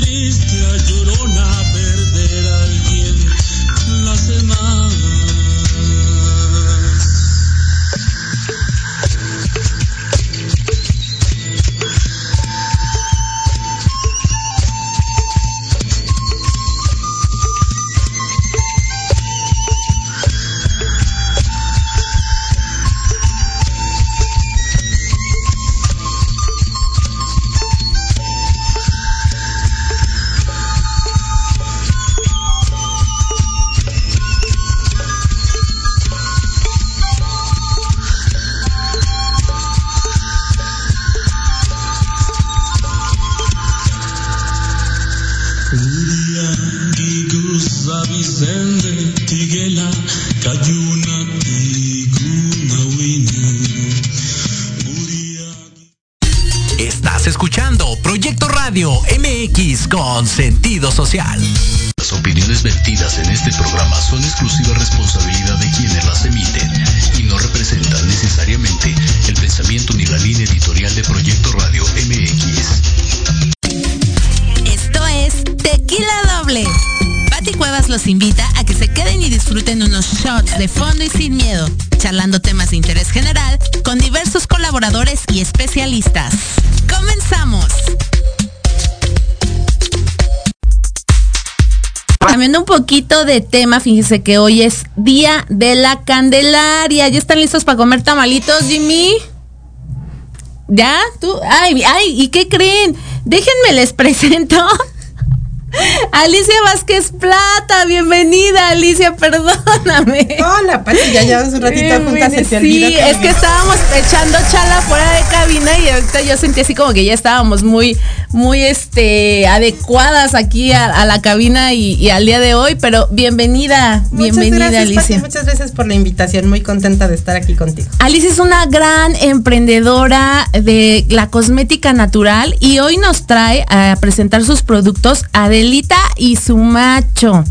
con poquito de tema, fíjense que hoy es Día de la Candelaria. ¿Ya están listos para comer tamalitos, Jimmy? ¿Ya? ¿Tú? Ay, ay, ¿y qué creen? Déjenme les presento Alicia Vázquez Plata, bienvenida Alicia, perdóname. Hola, Pati, ya llevamos un ratito eh, juntas, Sí, es que estábamos echando chala fuera de cabina y ahorita yo sentí así como que ya estábamos muy, muy este, adecuadas aquí a, la cabina y, al día de hoy, pero bienvenida, bienvenida Alicia. muchas gracias por la invitación, muy contenta de estar aquí contigo. Alicia es una gran emprendedora de la cosmética natural y hoy nos trae a presentar sus productos a Y su macho.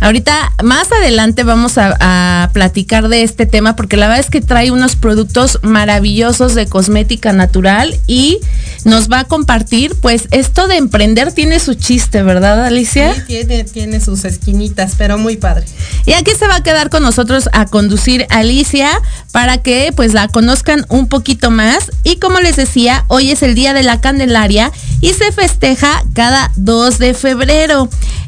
Ahorita, más adelante vamos a, platicar de este tema porque la verdad es que trae unos productos maravillosos de cosmética natural y nos va a compartir, pues esto de emprender tiene su chiste, ¿verdad Alicia? Sí, tiene, tiene sus esquinitas, pero muy padre. Y aquí se va a quedar con nosotros a conducir Alicia para que pues la conozcan un poquito más. Y como les decía, hoy es el Día de la Candelaria y se festeja cada 2 de febrero.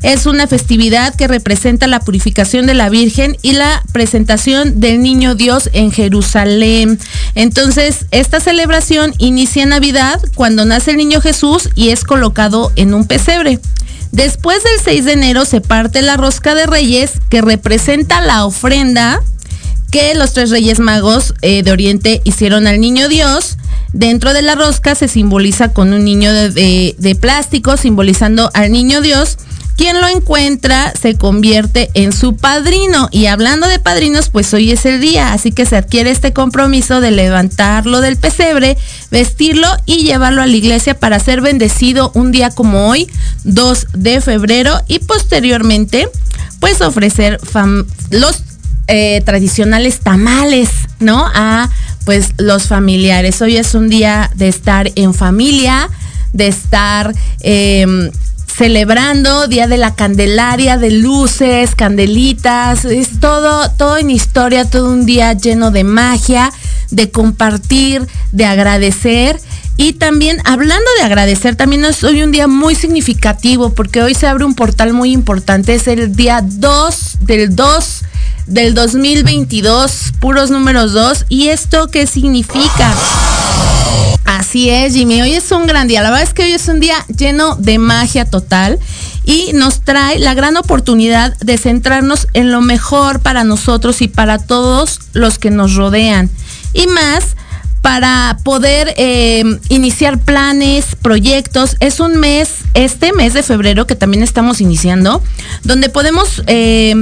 Es una festividad que representa la purificación de la Virgen y la presentación del Niño Dios en Jerusalén. Entonces, esta celebración inicia Navidad cuando nace el Niño Jesús y es colocado en un pesebre. Después del 6 de enero se parte la rosca de reyes que representa la ofrenda que los tres reyes magos eh, de Oriente hicieron al niño Dios. Dentro de la rosca se simboliza con un niño de plástico, simbolizando al niño Dios. Quien lo encuentra se convierte en su padrino. Y hablando de padrinos, pues hoy es el día, así que se adquiere este compromiso de levantarlo del pesebre, vestirlo y llevarlo a la iglesia para ser bendecido un día como hoy, 2 de febrero, y posteriormente, pues ofrecer los eh, tradicionales tamales, ¿no? A pues los familiares. Hoy es un día de estar en familia, de estar em, celebrando Día de la Candelaria, de luces, candelitas, es todo, todo en historia, todo un día lleno de magia, de compartir, de agradecer. Y también, hablando de agradecer, también es hoy un día muy significativo porque hoy se abre un portal muy importante, es el día 2 del 2 del 2022, puros números 2. ¿Y esto qué significa? Así es, Jimmy. Hoy es un gran día. La verdad es que hoy es un día lleno de magia total y nos trae la gran oportunidad de centrarnos en lo mejor para nosotros y para todos los que nos rodean. Y más para poder eh, iniciar planes, proyectos. Es un mes, este mes de febrero que también estamos iniciando, donde podemos eh,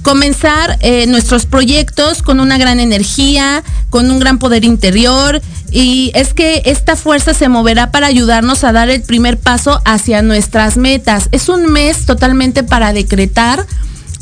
comenzar eh, nuestros proyectos con una gran energía, con un gran poder interior. Y es que esta fuerza se moverá para ayudarnos a dar el primer paso hacia nuestras metas. Es un mes totalmente para decretar,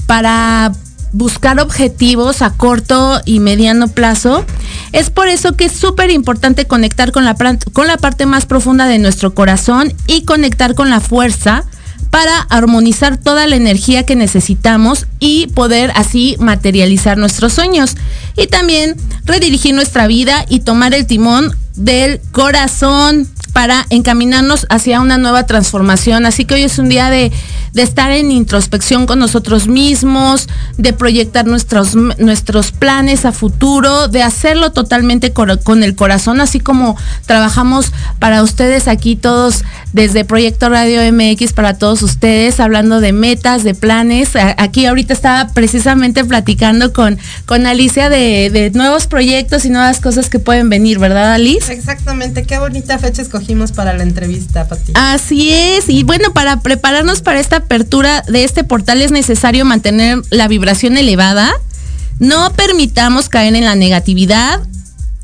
para buscar objetivos a corto y mediano plazo. Es por eso que es súper importante conectar con la, con la parte más profunda de nuestro corazón y conectar con la fuerza para armonizar toda la energía que necesitamos y poder así materializar nuestros sueños. Y también redirigir nuestra vida y tomar el timón del corazón para encaminarnos hacia una nueva transformación. Así que hoy es un día de, estar en introspección con nosotros mismos, de proyectar nuestros, nuestros planes a futuro, de hacerlo totalmente con el corazón, así como trabajamos para ustedes aquí todos desde Proyecto Radio MX, para todos ustedes, hablando de metas, de planes. Aquí ahorita estaba precisamente platicando con, con Alicia de, de nuevos proyectos y nuevas cosas que pueden venir, ¿verdad, Alice? Exactamente, qué bonita fecha para la entrevista. Así es, y bueno, para prepararnos para esta apertura de este portal es necesario mantener la vibración elevada. No permitamos caer en la negatividad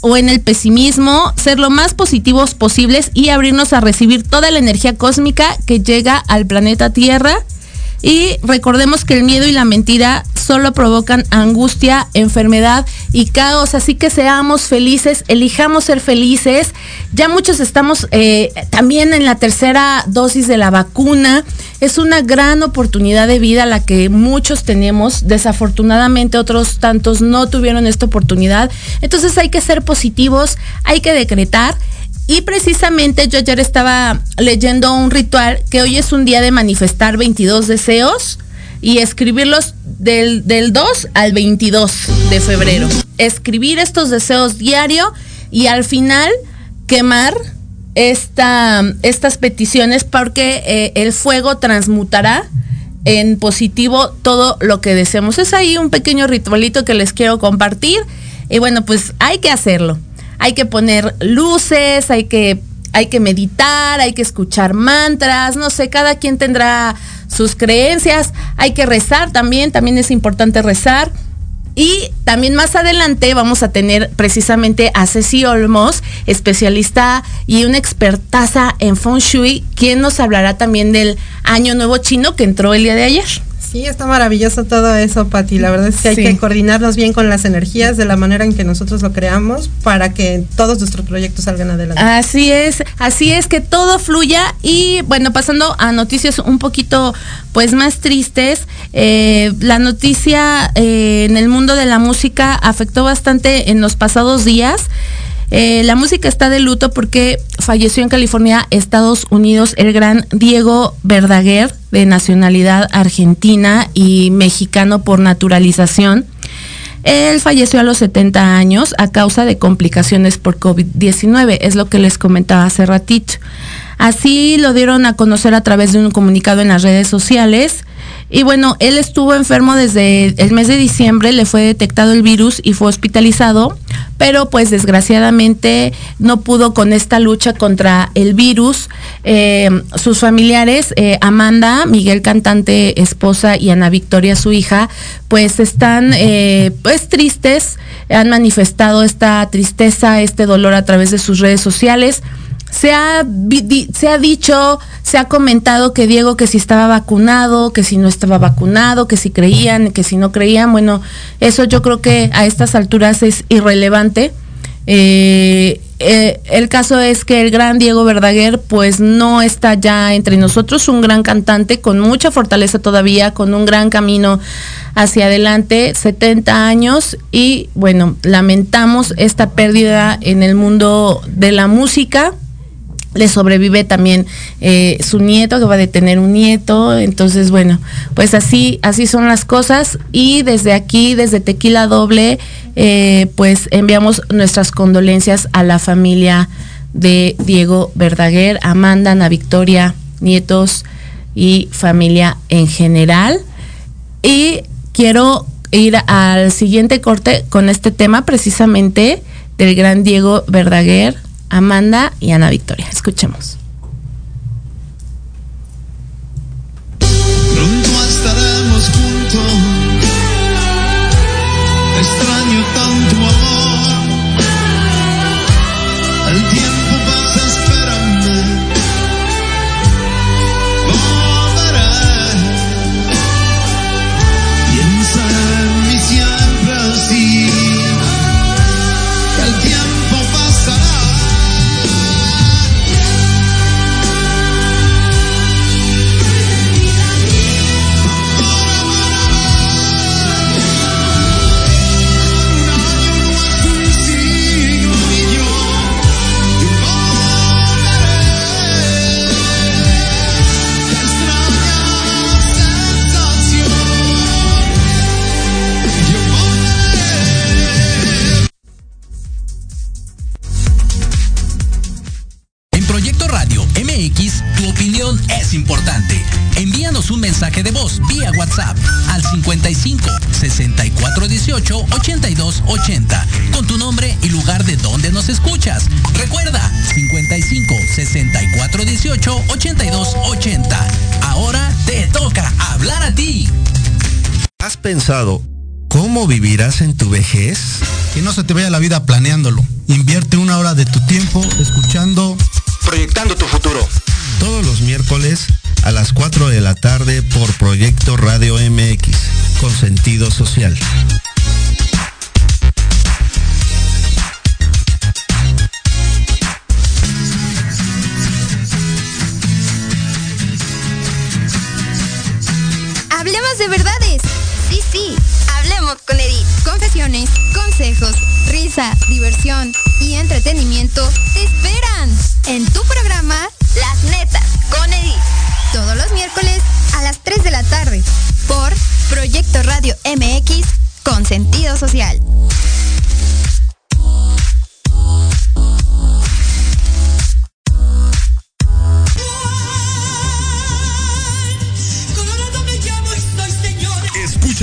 o en el pesimismo, ser lo más positivos posibles y abrirnos a recibir toda la energía cósmica que llega al planeta Tierra. Y recordemos que el miedo y la mentira solo provocan angustia, enfermedad y caos. Así que seamos felices, elijamos ser felices. Ya muchos estamos eh, también en la tercera dosis de la vacuna. Es una gran oportunidad de vida la que muchos tenemos. Desafortunadamente otros tantos no tuvieron esta oportunidad. Entonces hay que ser positivos, hay que decretar. Y precisamente yo ayer estaba leyendo un ritual que hoy es un día de manifestar 22 deseos y escribirlos del, del 2 al 22 de febrero. Escribir estos deseos diario y al final quemar esta, estas peticiones porque eh, el fuego transmutará en positivo todo lo que deseamos. Es ahí un pequeño ritualito que les quiero compartir y bueno, pues hay que hacerlo. Hay que poner luces, hay que hay que meditar, hay que escuchar mantras, no sé, cada quien tendrá sus creencias, hay que rezar también, también es importante rezar. Y también más adelante vamos a tener precisamente a Ceci Olmos, especialista y una expertaza en Feng Shui, quien nos hablará también del Año Nuevo Chino que entró el día de ayer. Sí, está maravilloso todo eso, Pati. La verdad es que hay que coordinarnos bien con las energías de la manera en que nosotros lo creamos para que todos nuestros proyectos salgan adelante. Así es, así es que todo fluya y bueno, pasando a noticias un poquito pues más tristes, eh, la noticia eh, en el mundo de la música afectó bastante en los pasados días. Eh, la música está de luto porque falleció en California, Estados Unidos, el gran Diego Verdaguer, de nacionalidad argentina y mexicano por naturalización. Él falleció a los 70 años a causa de complicaciones por COVID-19, es lo que les comentaba hace ratito. Así lo dieron a conocer a través de un comunicado en las redes sociales. Y bueno, él estuvo enfermo desde el mes de diciembre, le fue detectado el virus y fue hospitalizado, pero pues desgraciadamente no pudo con esta lucha contra el virus. Eh, sus familiares, eh, Amanda, Miguel cantante, esposa y Ana Victoria, su hija, pues están eh, pues tristes, han manifestado esta tristeza, este dolor a través de sus redes sociales se ha, se ha dicho, se ha comentado que Diego que si estaba vacunado, que si no estaba vacunado, que si creían, que si no creían. Bueno, eso yo creo que a estas alturas es irrelevante. Eh, eh, el caso es que el gran Diego Verdaguer pues no está ya entre nosotros, un gran cantante con mucha fortaleza todavía, con un gran camino hacia adelante, 70 años y bueno, lamentamos esta pérdida en el mundo de la música le sobrevive también eh, su nieto que va a tener un nieto. Entonces bueno pues así así son las cosas. Y desde aquí desde Tequila Doble eh, pues enviamos nuestras condolencias a la familia de Diego Verdaguer Amanda Ana Victoria nietos y familia en general. Y quiero ir al siguiente corte con este tema precisamente del gran Diego Verdaguer Amanda y Ana Victoria. Escuchemos. Pronto estaremos juntos. Extraño Envíanos un mensaje de voz vía WhatsApp al 55 64 18 82 80 con tu nombre y lugar de donde nos escuchas. Recuerda 55 64 18 82 80. Ahora te toca hablar a ti. ¿Has pensado cómo vivirás en tu vejez? Que no se te vaya la vida planeándolo. Invierte una hora de tu tiempo escuchando Proyectando tu futuro. Todos los miércoles a las 4 de la tarde por Proyecto Radio MX, con sentido social. Hablemos de verdades. Sí, sí, hablemos con Edith. Confesiones, consejos, risa, diversión y entretenimiento te esperan en tu programa Las Netas con Edith. Miércoles a las 3 de la tarde por Proyecto Radio MX con sentido social.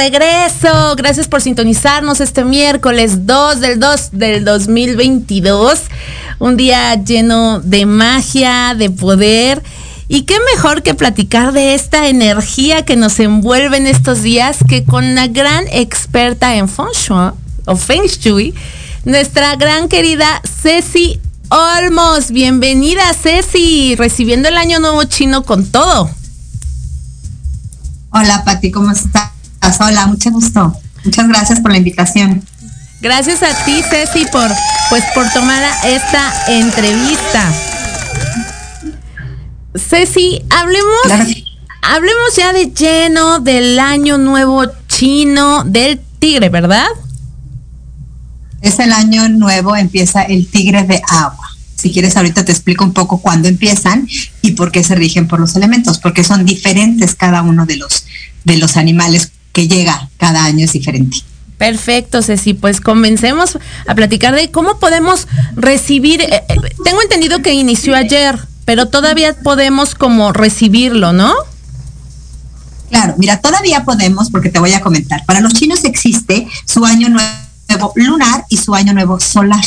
Regreso. Gracias por sintonizarnos este miércoles 2 del 2 del 2022. Un día lleno de magia, de poder. Y qué mejor que platicar de esta energía que nos envuelve en estos días que con una gran experta en Feng Shui, o Feng Shui, nuestra gran querida Ceci Olmos. Bienvenida Ceci, recibiendo el año nuevo chino con todo. Hola Pati, ¿cómo estás? Hola, mucho gusto. Muchas gracias por la invitación. Gracias a ti, Ceci, por pues por tomar esta entrevista. Ceci, hablemos, Claro hablemos ya de lleno del año nuevo chino del tigre, ¿verdad? Es el año nuevo, empieza el tigre de agua. Si quieres, ahorita te explico un poco cuándo empiezan y por qué se rigen por los elementos, porque son diferentes cada uno de los, de los animales que llega cada año es diferente. Perfecto, Ceci. Pues comencemos a platicar de cómo podemos recibir. eh, eh, tengo entendido que inició ayer, pero todavía podemos como recibirlo, ¿no? Claro, mira, todavía podemos, porque te voy a comentar, para los chinos existe su año nuevo lunar y su año nuevo solar.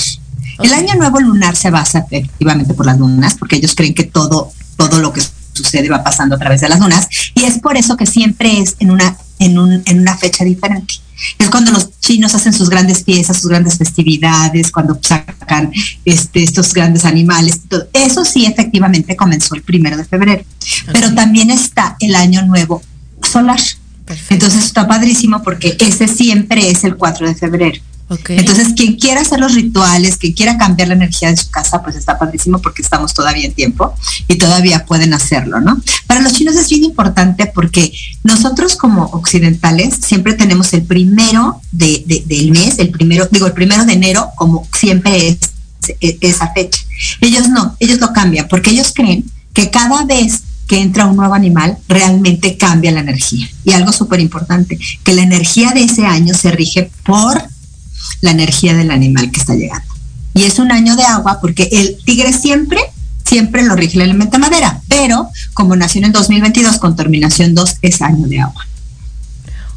El año nuevo lunar se basa efectivamente por las lunas, porque ellos creen que todo, todo lo que sucede va pasando a través de las lunas, y es por eso que siempre es en una, en un, en una fecha diferente. Es cuando los chinos hacen sus grandes fiestas, sus grandes festividades, cuando sacan este, estos grandes animales. todo. Eso sí, efectivamente comenzó el primero de febrero. Pero también está el año nuevo solar. Perfecto. Entonces está padrísimo porque ese siempre es el 4 de febrero. Ok. Entonces, quien quiera hacer los rituales, quien quiera cambiar la energía de su casa, pues está padrísimo porque estamos todavía en tiempo y todavía pueden hacerlo, ¿no? Para los chinos es bien importante porque nosotros como occidentales siempre tenemos el primero de, de- del mes, el primero, digo, el primero de enero, como siempre es e- esa fecha. Ellos no, ellos lo cambian porque ellos creen que cada vez que entra un nuevo animal, realmente cambia la energía. Y algo súper importante, que la energía de ese año se rige por la energía del animal que está llegando. Y es un año de agua porque el tigre siempre, siempre lo rige el elemento madera, pero como nació en el 2022 con terminación 2, es año de agua.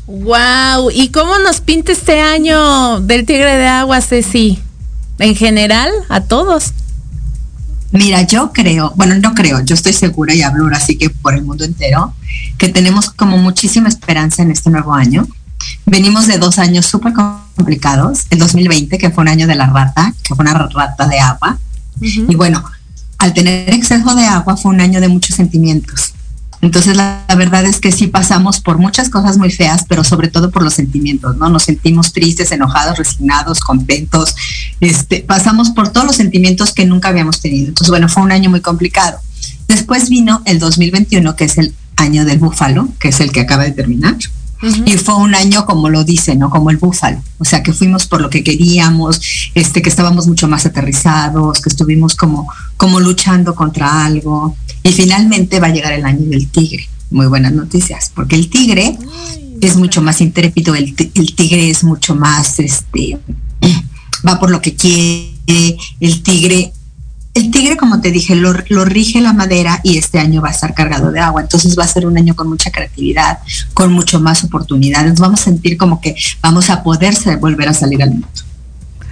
Wow, ¿y cómo nos pinta este año del Tigre de Agua, Ceci? En general, a todos. Mira, yo creo, bueno, no creo, yo estoy segura y hablo ahora sí que por el mundo entero, que tenemos como muchísima esperanza en este nuevo año. Venimos de dos años súper complicados, el 2020, que fue un año de la rata, que fue una rata de agua. Y bueno, al tener exceso de agua fue un año de muchos sentimientos. Entonces la, la, verdad es que sí pasamos por muchas cosas muy feas, pero sobre todo por los sentimientos, ¿no? Nos sentimos tristes, enojados, resignados, contentos, este, pasamos por todos los sentimientos que nunca habíamos tenido. Entonces, bueno, fue un año muy complicado. Después vino el 2021, que es el año del búfalo, que es el que acaba de terminar. Uh -huh. Y fue un año, como lo dice, ¿no? Como el búfalo. O sea, que fuimos por lo que queríamos, este, que estábamos mucho más aterrizados, que estuvimos como, como luchando contra algo. Y finalmente va a llegar el año del tigre. Muy buenas noticias, porque el tigre Ay, es mucho más intrépido, el, el, tigre es mucho más, este, va por lo que quiere, el tigre, el tigre, como te dije, lo, lo, rige la madera y este año va a estar cargado de agua, entonces va a ser un año con mucha creatividad, con mucho más oportunidades, vamos a sentir como que vamos a poderse volver a salir al mundo.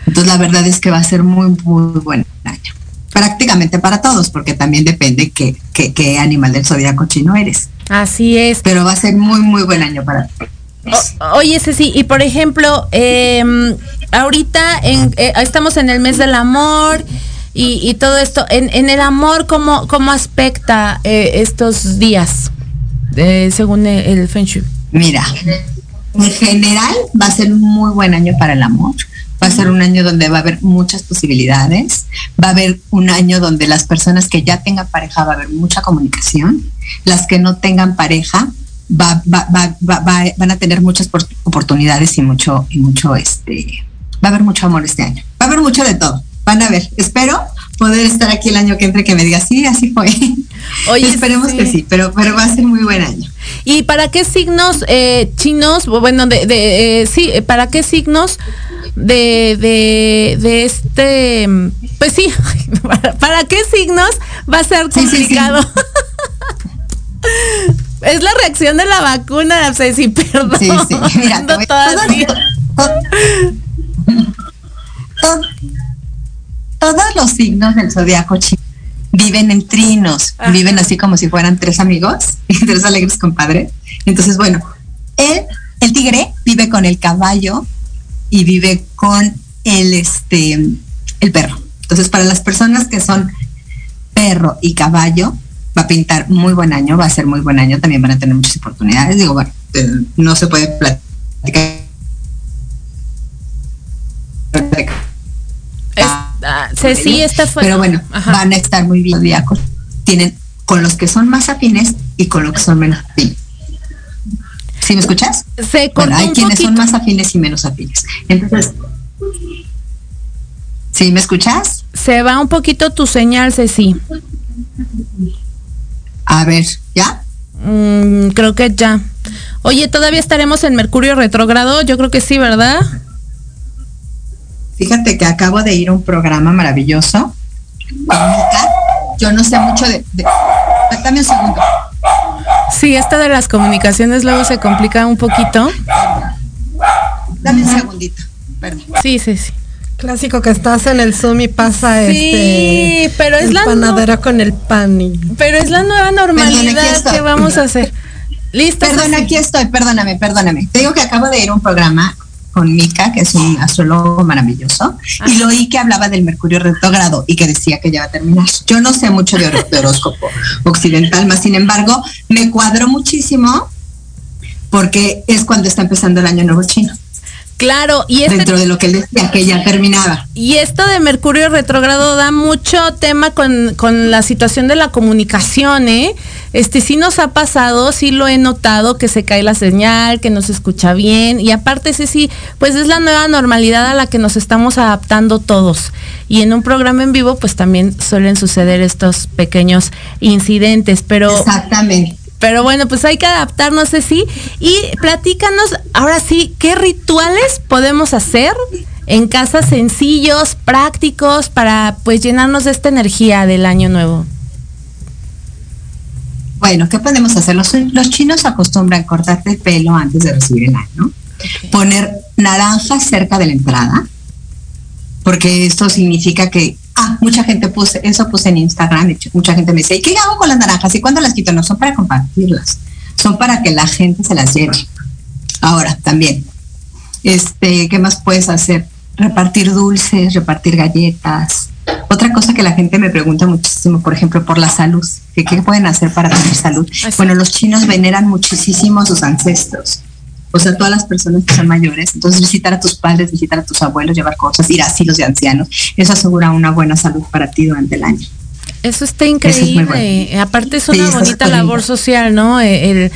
Entonces la verdad es que va a ser muy, muy buen año prácticamente para todos, porque también depende qué, qué, qué animal del zodiaco chino eres. Así es. Pero va a ser muy, muy buen año para todos. O, oye, Ceci, y por ejemplo, eh, ahorita en, eh, estamos en el mes del amor y, todo esto. En, el amor, ¿cómo, cómo aspecta eh, estos días, según el, el Feng Shui? Mira, en general va a ser un muy buen año para el amor. Va a ser un año donde va a haber muchas posibilidades, va a haber un año donde las personas que ya tengan pareja va a haber mucha comunicación, las que no tengan pareja va, va, van a tener muchas oportunidades y mucho, y mucho, este, va a haber mucho amor este año, va a haber mucho de todo, van a ver, espero poder estar aquí el año que entre que me diga, sí, así fue. Oye, Esperemos sí. que sí, pero, pero va a ser muy buen año. ¿Y para qué signos eh, chinos, bueno, de, de eh, sí, para qué signos de, de, de este, pues sí, ¿para, ¿para, qué signos va a ser complicado? Sí, sí, es la reacción de la vacuna, Ceci, perdón. Sí, sí, mira, todos, todos, todos los signos del zodiaco chino viven en trinos, Ajá. viven así como si fueran tres amigos, tres alegres compadres. Entonces, bueno, él, el tigre vive con el caballo y vive con el este el perro. Entonces, para las personas que son perro y caballo, va a pintar muy buen año, va a ser muy buen año, también van a tener muchas oportunidades. Digo, bueno, no se puede platicar. Ceci, esta fue. Pero bueno, Ajá. van a estar muy bien zodiacos. Tienen con los que son más afines y con los que son menos afines. ¿Sí me escuchas? Se bueno, hay quienes poquito. son más afines y menos afines. Entonces, ¿sí me escuchas? Se va un poquito tu señal, Ceci. A ver, ¿ya? Mm, creo que ya. Oye, ¿todavía estaremos en Mercurio retrógrado? Yo creo que sí, ¿verdad? Fíjate que acabo de ir a un programa maravilloso. Yo no sé mucho de... de... Dame un segundo. Sí, esta de las comunicaciones luego se complica un poquito. Dame un segundito. Perdón. Sí, sí, sí. Clásico que estás en el Zoom y pasa sí, este pero es el la panadero no... con el pan. Y... Pero es la nueva normalidad que vamos a hacer. Listo. Perdón, aquí estoy, perdóname, perdóname. Te digo que acabo de ir a un programa con Mika, que es un astrólogo maravilloso, y lo oí que hablaba del Mercurio retrógrado y que decía que ya va a terminar. Yo no sé mucho de, de horóscopo occidental, más sin embargo, me cuadró muchísimo porque es cuando está empezando el año nuevo chino. Claro, y este, dentro de lo que él decía que ya terminaba. Y esto de Mercurio retrógrado da mucho tema con, con, la situación de la comunicación, ¿eh? Este sí nos ha pasado, sí lo he notado, que se cae la señal, que no se escucha bien, y aparte sí, sí, pues es la nueva normalidad a la que nos estamos adaptando todos. Y en un programa en vivo, pues también suelen suceder estos pequeños incidentes, pero. Exactamente. Pero bueno, pues hay que adaptarnos, Ceci. Y platícanos, ahora sí, ¿qué rituales podemos hacer en casa sencillos, prácticos, para pues llenarnos de esta energía del año nuevo? Bueno, ¿qué podemos hacer? Los, los chinos acostumbran cortarte el pelo antes de recibir el año, poner naranjas cerca de la entrada, porque esto significa que, ah, mucha gente puse, eso puse en Instagram, y mucha gente me dice, ¿y qué hago con las naranjas? ¿Y cuándo las quito? No, son para compartirlas, son para que la gente se las lleve. Ahora, también, este, ¿qué más puedes hacer? Repartir dulces, repartir galletas. Otra cosa que la gente me pregunta muchísimo, por ejemplo, por la salud, que qué pueden hacer para tener salud. Bueno, los chinos veneran muchísimo a sus ancestros o sea, todas las personas que son mayores. Entonces, visitar a tus padres, visitar a tus abuelos, llevar cosas, ir a asilos de ancianos, eso asegura una buena salud para ti durante el año. Eso está increíble. Aparte es una bonita labor social, ¿no? Eh, el,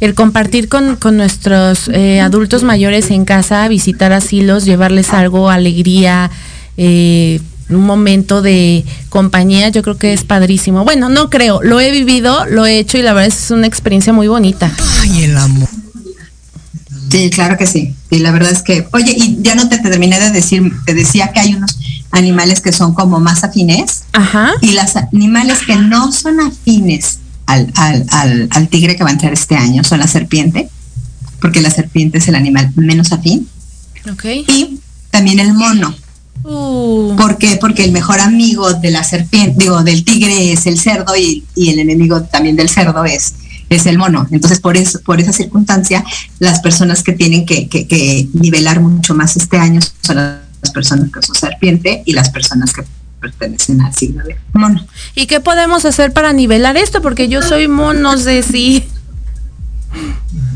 el compartir con, con nuestros eh, adultos mayores en casa, visitar asilos, llevarles algo, alegría, eh, un momento de compañía, yo creo que es padrísimo. Bueno, no creo, lo he vivido, lo he hecho y la verdad es una experiencia muy bonita. Ay, el amor. Sí, claro que sí. Y la verdad es que, oye, y ya no te, terminé de decir, te decía que hay unos animales que son como más afines. Ajá. Y los animales que no son afines al, al, al, al tigre que va a entrar este año son la serpiente, porque la serpiente es el animal menos afín. Ok. Y también el mono. Uh, ¿Por qué? Porque el mejor amigo de la serpiente, digo, del tigre es el cerdo y, y el enemigo también del cerdo es, es el mono. Entonces, por eso, por esa circunstancia, las personas que tienen que, que, que nivelar mucho más este año son las personas que son serpiente y las personas que pertenecen al signo de mono. ¿Y qué podemos hacer para nivelar esto? Porque yo soy mono, sé si.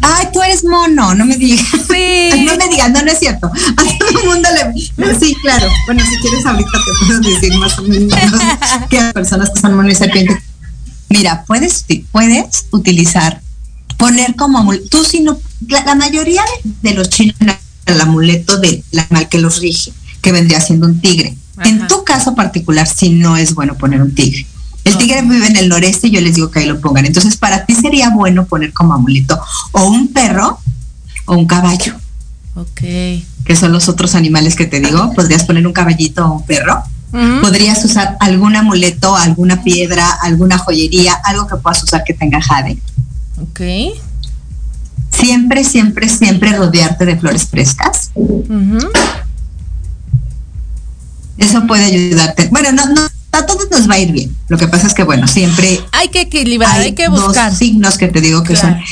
Ay, tú eres mono, no me digas. Sí. No me digas, no, no es cierto. A todo el mundo le. Sí, claro. Bueno, si quieres, ahorita te puedo decir más o menos que a personas que son mono y serpiente. Mira, puedes, puedes utilizar, poner como amuleto. Tú, si no. La, la mayoría de, de los chinos, el amuleto del animal que los rige, que vendría siendo un tigre. Ajá. En tu caso particular, sí no es bueno poner un tigre. El tigre vive en el noreste y yo les digo que ahí lo pongan. Entonces, para ti sería bueno poner como amuleto o un perro o un caballo, Ok. que son los otros animales que te digo. Podrías poner un caballito o un perro. Podrías usar algún amuleto, alguna piedra, alguna joyería, algo que puedas usar que tenga jade. Ok. Siempre, siempre, siempre rodearte de flores frescas. Eso puede ayudarte. Bueno, no, no, a todos nos va a ir bien. Lo que pasa es que, bueno, siempre Hay que equilibrar, hay, hay que dos buscar. signos que te digo que Claro. son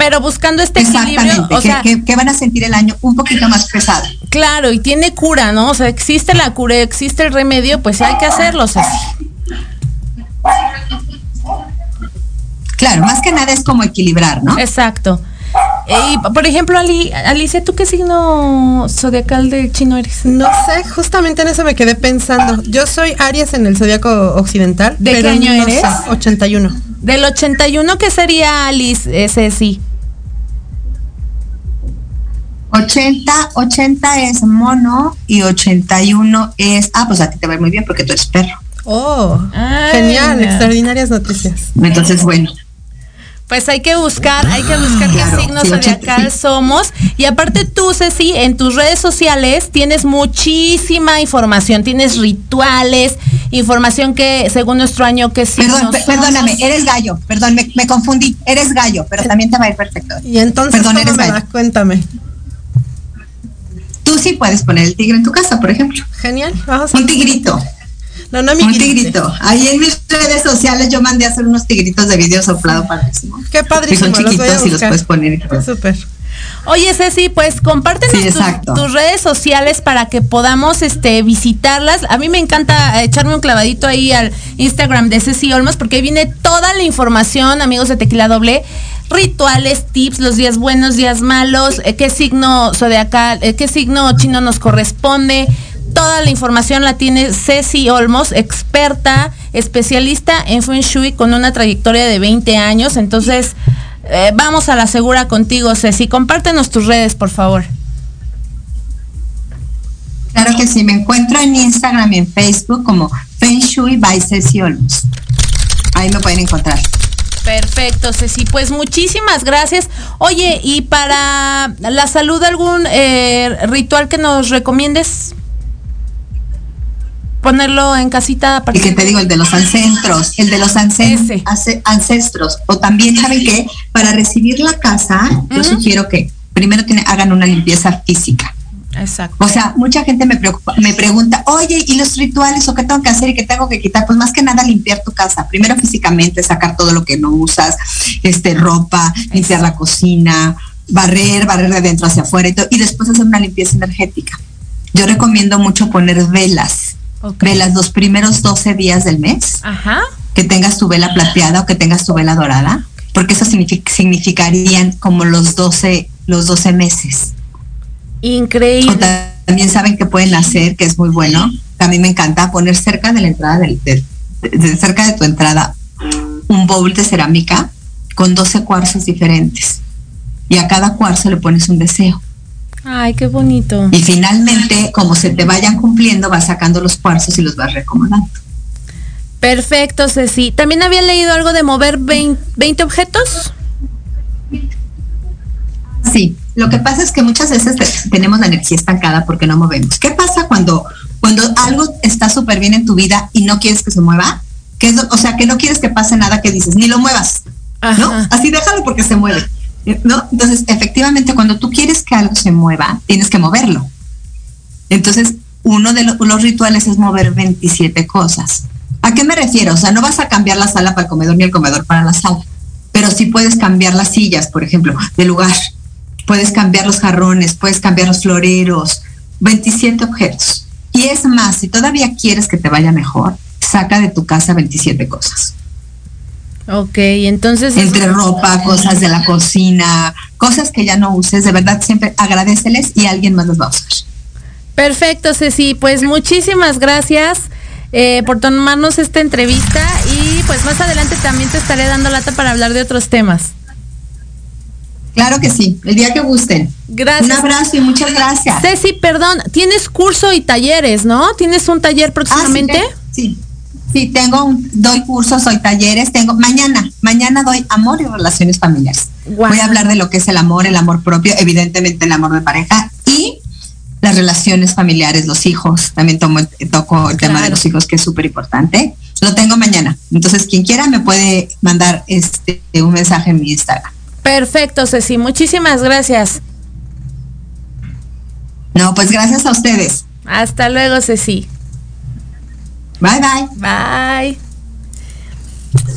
Pero buscando este equilibrio, o que, sea, que- que van a sentir el año un poquito más pesado. claro, y tiene cura, ¿no? O sea, existe la cura, existe el remedio, pues hay que hacerlo, Ceci. Claro, más que nada es como equilibrar, ¿no? Exacto. Y, por ejemplo, Ali, Alicia, ¿tú qué signo zodiacal del chino eres? No sé, justamente en eso me quedé pensando. Yo soy Aries en el zodiaco occidental. ¿De qué pero año no eres? sé, 81. Del 81, ¿qué sería Alice, eh, Ceci? 80, 80 es mono y 81 es, ah, pues a ti te va muy bien porque tú eres perro. Oh, Ay, genial, no. extraordinarias noticias. Entonces, bueno, Pues hay que buscar, hay que buscar Claro, qué signo sí, zodiacal ochenta, sí. somos. Y aparte tú, Ceci, en tus redes sociales tienes muchísima información, tienes rituales, información que según nuestro año que sí. perdón, pe- perdóname, eres gallo, perdón, me, me confundí, eres gallo, pero también te va a ir perfecto. Y entonces. Cuéntame. Tú sí puedes poner el tigre en tu casa, por ejemplo. Genial. Vamos Un tigrito, No, no, mi un tigrito. Ahí en mis redes sociales yo mandé a hacer unos tigritos de video soplado padrísimo. Qué Y padrísimo. son los voy a chiquitos y los puedes poner. y. Súper. Oye, Ceci, pues compártenos Sí, tus- tus, redes sociales para que podamos este visitarlas. A mí me encanta eh, echarme un clavadito ahí al Instagram de Ceci Olmos porque ahí viene toda la información, amigos de Tequila Doble. Rituales, tips, los días buenos, días malos, eh, qué signo zodiacal, eh, qué signo chino nos corresponde. Toda la información la tiene Ceci Olmos, experta, especialista en Feng Shui con una trayectoria de 20 años. Entonces, eh, vamos a la segura contigo, Ceci. Compártenos tus redes, por favor. Claro que sí, me encuentro en Instagram y en Facebook como Feng Shui by Ceci Olmos. Ahí me pueden encontrar. Perfecto, Ceci. Pues muchísimas gracias. Oye, ¿y para la salud algún eh, ritual que nos recomiendes? ponerlo en casita. El que te digo, el de los ancestros, el de los ancestros, ancestros. O también, ¿saben qué? Para recibir la casa, yo sugiero que primero tiene, hagan una limpieza física. Exacto. O sea, mucha gente me, preocupa, me pregunta, oye, ¿y los rituales o qué tengo que hacer y qué tengo que quitar? Pues más que nada limpiar tu casa. Primero físicamente, sacar todo lo que no usas, este, ropa, limpiar la cocina, barrer, barrer de dentro hacia afuera y, todo, y después hacer una limpieza energética. Yo recomiendo mucho poner velas. Velas los primeros 12 días del mes. Ajá. Que tengas tu vela plateada o que tengas tu vela dorada, porque eso significarían como los 12, los 12 meses. Increíble. O también saben que pueden hacer, que es muy bueno. A mí me encanta poner cerca de la entrada del, de, de, cerca de tu entrada un bowl de cerámica con 12 cuarzos diferentes. Y a cada cuarzo le pones un deseo. Ay, qué bonito. Y finalmente, como se te vayan cumpliendo, vas sacando los cuarzos y los vas recomendando. Perfecto, Ceci. ¿También había leído algo de mover 20, 20 objetos? Sí, lo que pasa es que muchas veces tenemos la energía estancada porque no movemos. ¿Qué pasa cuando, cuando algo está súper bien en tu vida y no quieres que se mueva? Que es, o sea, que no quieres que pase nada que dices, ni lo muevas. ¿No? Así déjalo porque se mueve. ¿No? Entonces, efectivamente, cuando tú quieres que algo se mueva, tienes que moverlo. Entonces, uno de lo, los rituales es mover 27 cosas. ¿A qué me refiero? O sea, no vas a cambiar la sala para el comedor ni el comedor para la sala, pero sí puedes cambiar las sillas, por ejemplo, de lugar. Puedes cambiar los jarrones, puedes cambiar los floreros, 27 objetos. Y es más, si todavía quieres que te vaya mejor, saca de tu casa 27 cosas. Ok, entonces... Entre ropa, cosas de la cocina, cosas que ya no uses, de verdad siempre agradeceles y alguien más los va a usar. Perfecto, Ceci, pues muchísimas gracias eh, por tomarnos esta entrevista y pues más adelante también te estaré dando lata para hablar de otros temas. Claro que sí, el día que gusten. Gracias. Un abrazo y muchas gracias. Ceci, perdón, tienes curso y talleres, ¿no? ¿Tienes un taller próximamente? Ah, sí, sí, tengo un, doy cursos, doy talleres, tengo mañana, mañana doy amor y relaciones familiares. Wow. Voy a hablar de lo que es el amor, el amor propio, evidentemente el amor de pareja y las relaciones familiares, los hijos. También tomo, toco el claro. tema de los hijos que es súper importante. Lo tengo mañana. Entonces, quien quiera me puede mandar este un mensaje en mi Instagram. Perfecto, Ceci. Muchísimas gracias. No, pues gracias a ustedes. Hasta luego, Ceci. Bye, bye. Bye.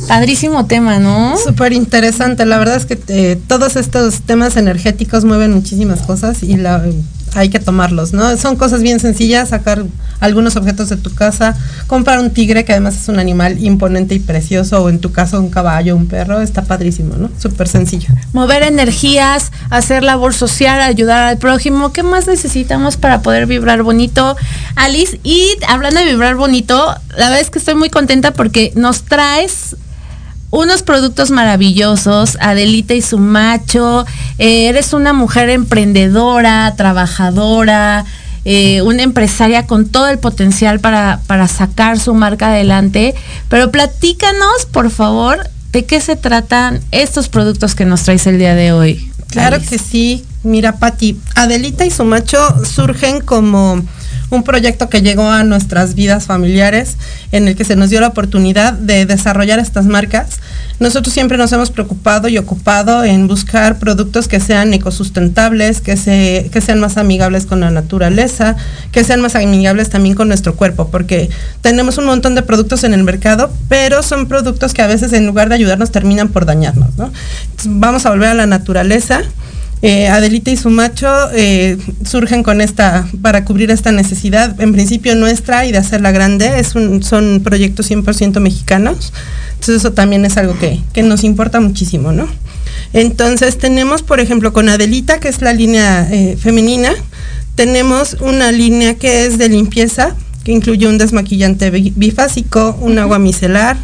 Padrísimo tema, ¿no? Súper interesante. La verdad es que eh, todos estos temas energéticos mueven muchísimas cosas y la, hay que tomarlos, ¿no? Son cosas bien sencillas, sacar algunos objetos de tu casa, comprar un tigre que además es un animal imponente y precioso, o en tu caso un caballo, un perro, está padrísimo, ¿no? Súper sencillo. Mover energías, hacer labor social, ayudar al prójimo, ¿qué más necesitamos para poder vibrar bonito? Alice, y hablando de vibrar bonito, la verdad es que estoy muy contenta porque nos traes unos productos maravillosos, Adelita y su macho, eh, eres una mujer emprendedora, trabajadora, eh, una empresaria con todo el potencial para, para sacar su marca adelante, pero platícanos, por favor, de qué se tratan estos productos que nos traes el día de hoy. Claro Alice. que sí, mira Patti, Adelita y su macho surgen como un proyecto que llegó a nuestras vidas familiares en el que se nos dio la oportunidad de desarrollar estas marcas. Nosotros siempre nos hemos preocupado y ocupado en buscar productos que sean ecosustentables, que, se, que sean más amigables con la naturaleza, que sean más amigables también con nuestro cuerpo, porque tenemos un montón de productos en el mercado, pero son productos que a veces en lugar de ayudarnos terminan por dañarnos. ¿no? Vamos a volver a la naturaleza. Eh, Adelita y su macho eh, surgen con esta, para cubrir esta necesidad, en principio nuestra y de hacerla grande, es son proyectos 100% mexicanos, entonces eso también es algo que, nos importa muchísimo, ¿no? Entonces tenemos, por ejemplo, con Adelita, que es la línea eh, femenina, tenemos una línea que es de limpieza, que incluye un desmaquillante bifásico, un agua micelar,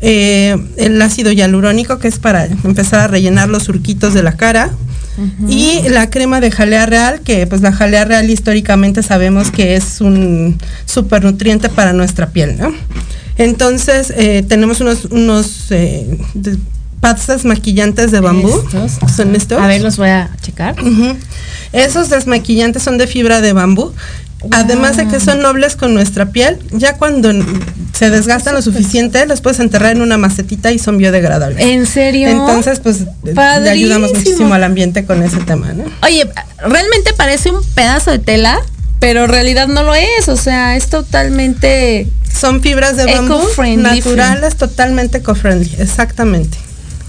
el ácido hialurónico, que es para empezar a rellenar los surquitos de la cara, Uh -huh. Y la crema de jalea real, que pues la jalea real históricamente sabemos que es un supernutriente para nuestra piel, ¿no? Entonces eh, tenemos unos, unos eh, pastas maquillantes de bambú. Estos, ¿Son estos? A ver, los voy a checar. Uh -huh. Esos desmaquillantes son de fibra de bambú Además de que son nobles con nuestra piel, ya cuando se desgastan lo suficiente, los puedes enterrar en una macetita y son biodegradables. ¿En serio? Entonces, pues le ayudamos muchísimo al ambiente con ese tema, ¿no? Oye, realmente parece un pedazo de tela, pero en realidad no lo es, o sea, es totalmente son fibras de bambú naturales, totalmente eco-friendly, exactamente.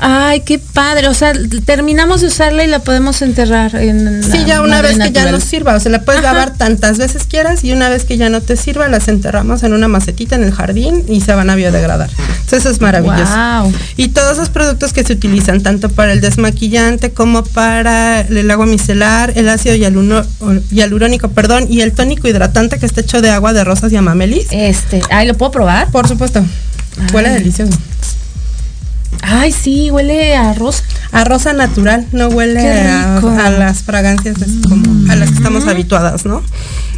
Ay, qué padre. O sea, terminamos de usarla y la podemos enterrar en Sí, la ya una vez que ya nos sirva, o sea, la puedes Ajá. lavar tantas veces quieras y una vez que ya no te sirva, las enterramos en una macetita en el jardín y se van a biodegradar. Entonces eso es maravilloso. Guau. Y todos esos productos que se utilizan tanto para el desmaquillante como para el agua micelar, el ácido hialuno- hialurónico, perdón, y el tónico hidratante que está hecho de agua de rosas y amamelis. Este, ay, ¿lo puedo probar? Por supuesto. Huele delicioso. Ay, sí, huele a rosa. A rosa natural, no huele a, las fragancias como a las que estamos habituadas, ¿no?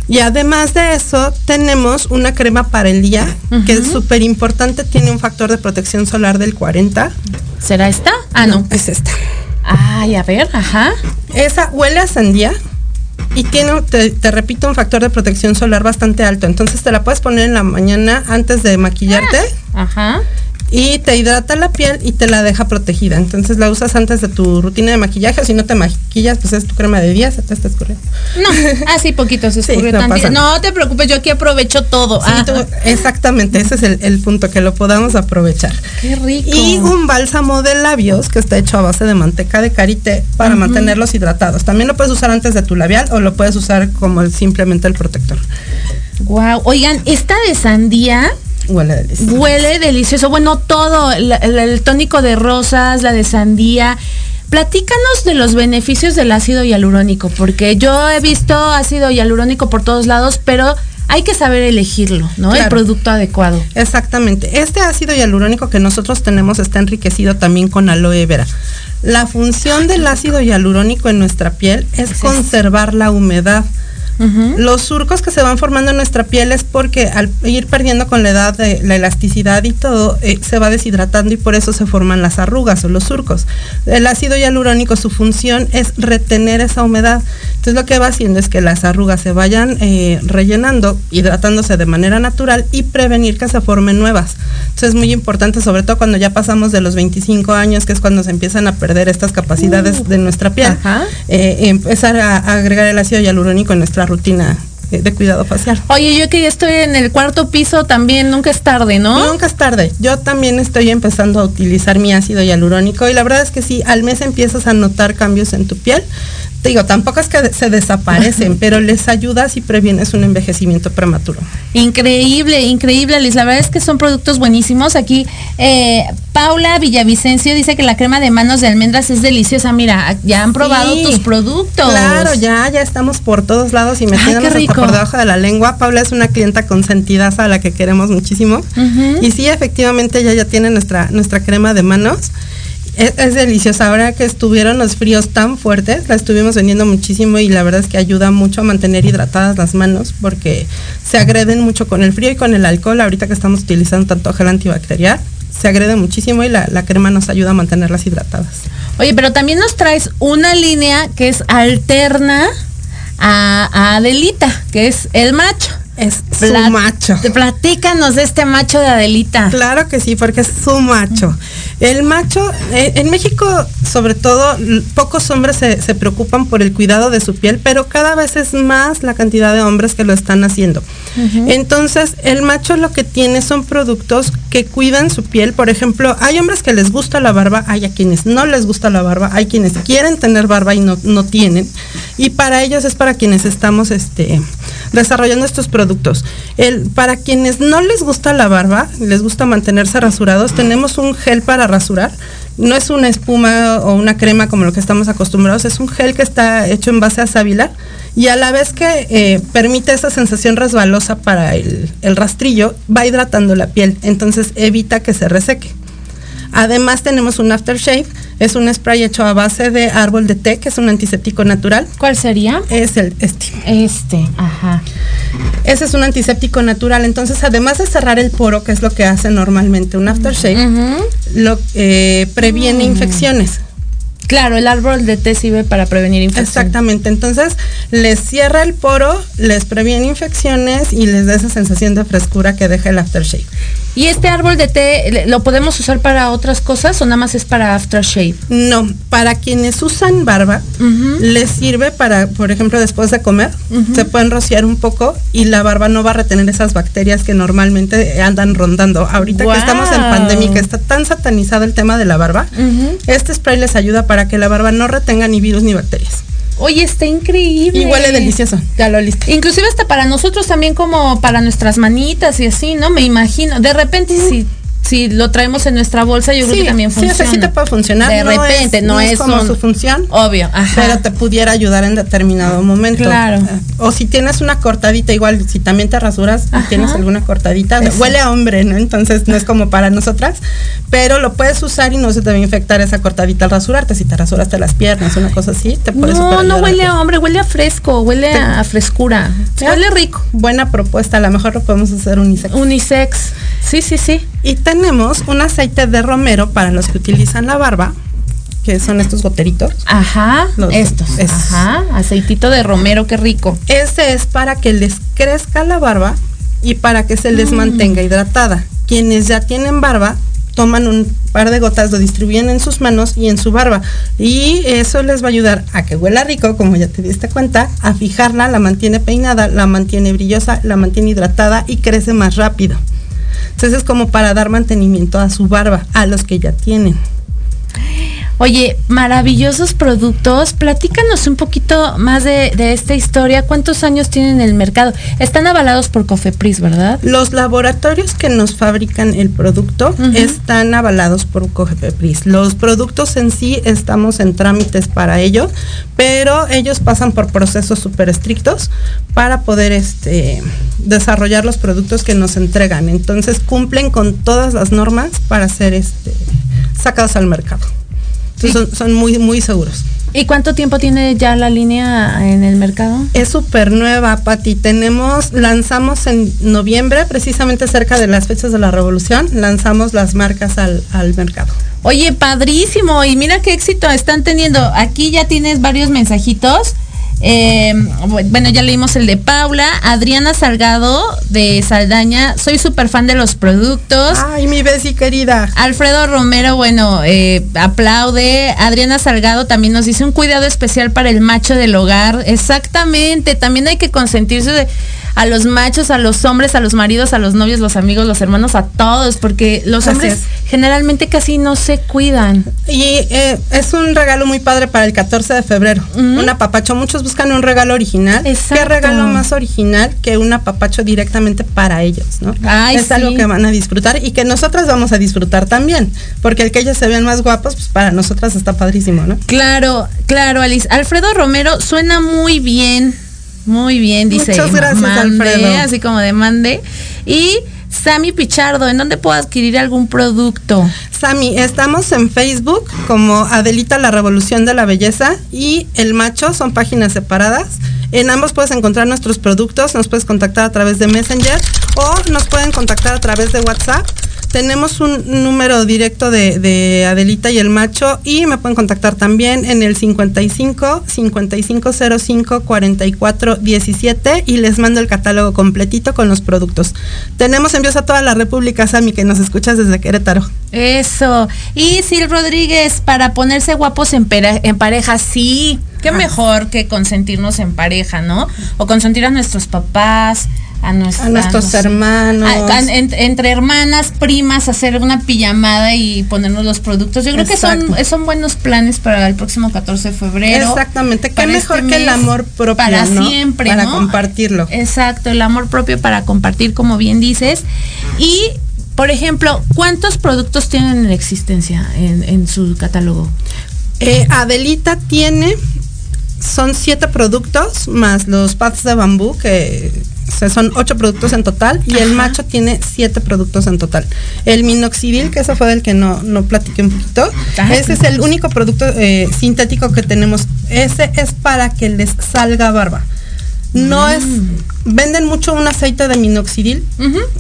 Y además de eso, tenemos una crema para el día, que es súper importante, tiene un factor de protección solar del 40. ¿Será esta? Ah, no. Es esta. Ay, a ver, ajá. Esa huele a sandía y tiene, te, te repito, un factor de protección solar bastante alto. Entonces te la puedes poner en la mañana antes de maquillarte. Ajá. Y te hidrata la piel y te la deja protegida. Entonces la usas antes de tu rutina de maquillaje. o Si no te maquillas, pues es tu crema de día, se te está escurriendo. No, así poquito se Sí, escurrió no te preocupes, yo aquí aprovecho todo. Sí, tú- exactamente, ese es el, el punto, que lo podamos aprovechar. Qué rico. Y un bálsamo de labios que está hecho a base de manteca de karité para mantenerlos hidratados. También lo puedes usar antes de tu labial o lo puedes usar como el- simplemente el protector. Wow. Oigan, esta de sandía Huele delicioso. huele delicioso. Bueno, todo, el, el- el tónico de rosas, la de sandía. Platícanos de los beneficios del ácido hialurónico, porque yo he visto ácido hialurónico por todos lados, pero hay que saber elegirlo, ¿no? El producto adecuado. Exactamente. Este ácido hialurónico que nosotros tenemos está enriquecido también con aloe vera. La función del ácido hialurónico en nuestra piel es es? conservar la humedad. Los surcos que se van formando en nuestra piel es porque al ir perdiendo con la edad de la elasticidad y todo, eh, se va deshidratando y por eso se forman las arrugas o los surcos. El ácido hialurónico, su función es retener esa humedad. Entonces lo que va haciendo es que las arrugas se vayan eh, rellenando, hidratándose de manera natural y prevenir que se formen nuevas. Entonces es muy importante, sobre todo cuando ya pasamos de los 25 años, que es cuando se empiezan a perder estas capacidades de nuestra piel, eh, empezar a agregar el ácido hialurónico en nuestra rutina eh, de cuidado facial. Oye, yo que ya estoy en el cuarto piso también, nunca es tarde, ¿no? Nunca es tarde. Yo también estoy empezando a utilizar mi ácido hialurónico y la verdad es que sí, al mes empiezas a notar cambios en tu piel. Te digo, tampoco es que se desaparecen, pero les ayudas y previenes un envejecimiento prematuro. Increíble, increíble, Liz. La verdad es que son productos buenísimos. Aquí eh, Paula Villavicencio dice que la crema de manos de almendras es deliciosa. Mira, ya han probado Sí. tus productos. Claro, ya, ya estamos por todos lados y Ay, metiéndonos qué hasta por debajo de la lengua. Paula es una clienta consentida a la que queremos muchísimo. Y sí, efectivamente, ella ya tiene nuestra, nuestra crema de manos. Es, es deliciosa. Ahora que estuvieron los fríos tan fuertes, la estuvimos vendiendo muchísimo y la verdad es que ayuda mucho a mantener hidratadas las manos porque se agreden mucho con el frío y con el alcohol. Ahorita que estamos utilizando tanto gel antibacterial, se agrede muchísimo y la, la crema nos ayuda a mantenerlas hidratadas. Oye, pero también nos traes una línea que es alterna a, a Adelita, que es el macho. Es su macho. Platícanos de este macho de Adelita. Claro que sí, porque es su macho. El macho, eh, en México, sobre todo, pocos hombres se, se preocupan por el cuidado de su piel, pero cada vez es más la cantidad de hombres que lo están haciendo. Entonces, el macho lo que tiene son productos que cuidan su piel. Por ejemplo, hay hombres que les gusta la barba, hay a quienes no les gusta la barba, hay quienes quieren tener barba y no, no tienen. Y para ellos es para quienes estamos este, desarrollando estos productos. El, para quienes no les gusta la barba, les gusta mantenerse rasurados, tenemos un gel para rasurar. No es una espuma o una crema como lo que estamos acostumbrados, es un gel que está hecho en base a sábila y a la vez que eh, permite esa sensación resbalosa para el, el rastrillo, va hidratando la piel, entonces evita que se reseque. Además tenemos un aftershave, es un spray hecho a base de árbol de té, que es un antiséptico natural. ¿Cuál sería? Es el este. Este, ajá. Ese es un antiséptico natural. Entonces, además de cerrar el poro, que es lo que hace normalmente un aftershave, lo eh, previene infecciones. Claro, el árbol de té sirve para prevenir infecciones. Exactamente, entonces les cierra el poro, les previene infecciones y les da esa sensación de frescura que deja el aftershave. ¿Y este árbol de té lo podemos usar para otras cosas o nada más es para aftershave? No, para quienes usan barba, les sirve para, por ejemplo, después de comer, se pueden rociar un poco y la barba no va a retener esas bacterias que normalmente andan rondando. Ahorita que estamos en pandemia y que está tan satanizado el tema de la barba, este spray les ayuda para que la barba no retenga ni virus ni bacterias. Oye, está increíble. Y huele delicioso, ya lo listo. Inclusive hasta para nosotros también como para nuestras manitas y así, ¿no? Me imagino. De repente si, si lo traemos en nuestra bolsa, yo creo que también sí, o sea, funciona. sí te puede funcionar. De no repente, es, no, es, como un- su función. Obvio, ajá. pero te pudiera ayudar en determinado momento. Claro. O si tienes una cortadita, igual, si también te rasuras y tienes alguna cortadita, Eso. huele a hombre, ¿no? Entonces no es como para nosotras, pero lo puedes usar y no se te va a infectar esa cortadita al rasurarte. Si te rasuraste las piernas, una cosa así, te puede No, no huele a hombre, huele a fresco, huele a, a frescura. Huele rico. Buena propuesta, a lo mejor lo podemos hacer unisex. Unisex. Sí, sí, sí. Y tenemos un aceite de romero para los que utilizan la barba, que son estos goteritos. Ajá, Los- estos. es- Ajá, aceitito de romero, qué rico. Este es para que les crezca la barba y para que se les Mm. mantenga hidratada. Quienes ya tienen barba toman un par de gotas, lo distribuyen en sus manos y en su barba. Y eso les va a ayudar a que huela rico, como ya te diste cuenta, a fijarla, la mantiene peinada, la mantiene brillosa, la mantiene hidratada y crece más rápido. Entonces es como para dar mantenimiento a su barba, a los que ya tienen. Oye, maravillosos productos. Platícanos un poquito más de, de esta historia. ¿Cuántos años tienen en el mercado? Están avalados por Cofepris, ¿verdad? Los laboratorios que nos fabrican el producto están avalados por COGEPRIS. Los productos en sí estamos en trámites para ello, pero ellos pasan por procesos súper estrictos para poder este, desarrollar los productos que nos entregan. Entonces cumplen con todas las normas para ser este, sacados al mercado. Entonces son, son muy, muy seguros. ¿Y cuánto tiempo tiene ya la línea en el mercado? Es súper nueva, Pati. Tenemos, lanzamos en noviembre, precisamente cerca de las fechas de la revolución, lanzamos las marcas al, al mercado. Oye, padrísimo. Y mira qué éxito están teniendo. Aquí ya tienes varios mensajitos. Eh, bueno, ya leímos el de Paula, Adriana Salgado de Saldaña. Soy súper fan de los productos. Ay, mi Bessie querida. Alfredo Romero, bueno, eh, aplaude. Adriana Salgado también nos dice un cuidado especial para el macho del hogar. Exactamente, también hay que consentirse de- a los machos, a los hombres, a los maridos, a los novios, los amigos, los hermanos, a todos, porque los Así hombres es. generalmente casi no se cuidan. Y eh, es un regalo muy padre para el 14 de febrero. Un apapacho. Muchos buscan un regalo original. ¿Qué Exacto. regalo más original que un apapacho directamente para ellos, no? Ay, es algo que van a disfrutar y que nosotras vamos a disfrutar también. Porque el que ellos se vean más guapos, pues para nosotras está padrísimo, ¿no? Claro, claro, Alice. Alfredo Romero suena muy bien, muy bien, dice. Muchas gracias, mande, Alfredo. Así como de mande. Y Sammy Pichardo, ¿en dónde puedo adquirir algún producto? Sami, estamos en Facebook como Adelita la Revolución de la Belleza y El Macho, son páginas separadas. En ambos puedes encontrar nuestros productos, nos puedes contactar a través de Messenger o nos pueden contactar a través de WhatsApp. Tenemos un número directo de, de Adelita y el Macho y me pueden contactar también en el 55 5505 44 17 y les mando el catálogo completito con los productos. Tenemos envíos a toda la República, Sami, que nos escuchas desde Querétaro. Eso. Y Sil Rodríguez, para ponerse guapos en, en pareja, sí. Qué mejor que consentirnos en pareja, ¿no? O consentir a nuestros papás, a, nues- A nuestros nos- hermanos. a- entre hermanas, primas, hacer una pijamada y ponernos los productos. Yo creo que son, son buenos planes para el próximo 14 de febrero. Exactamente, qué para mejor este que el amor propio, Para ¿no? siempre, Para ¿no? compartirlo. Exacto, el amor propio para compartir, como bien dices. Y, por ejemplo, ¿cuántos productos tienen en existencia en, en su catálogo? Eh, Adelita tiene, son siete productos más los pads de bambú, que o sea, son ocho productos en total, y el macho tiene siete productos en total. El minoxidil, que ese fue del que no, no platiqué un poquito, Ajá. ese es el único producto eh, sintético que tenemos. Ese es para que les salga barba. No es, venden mucho un aceite de minoxidil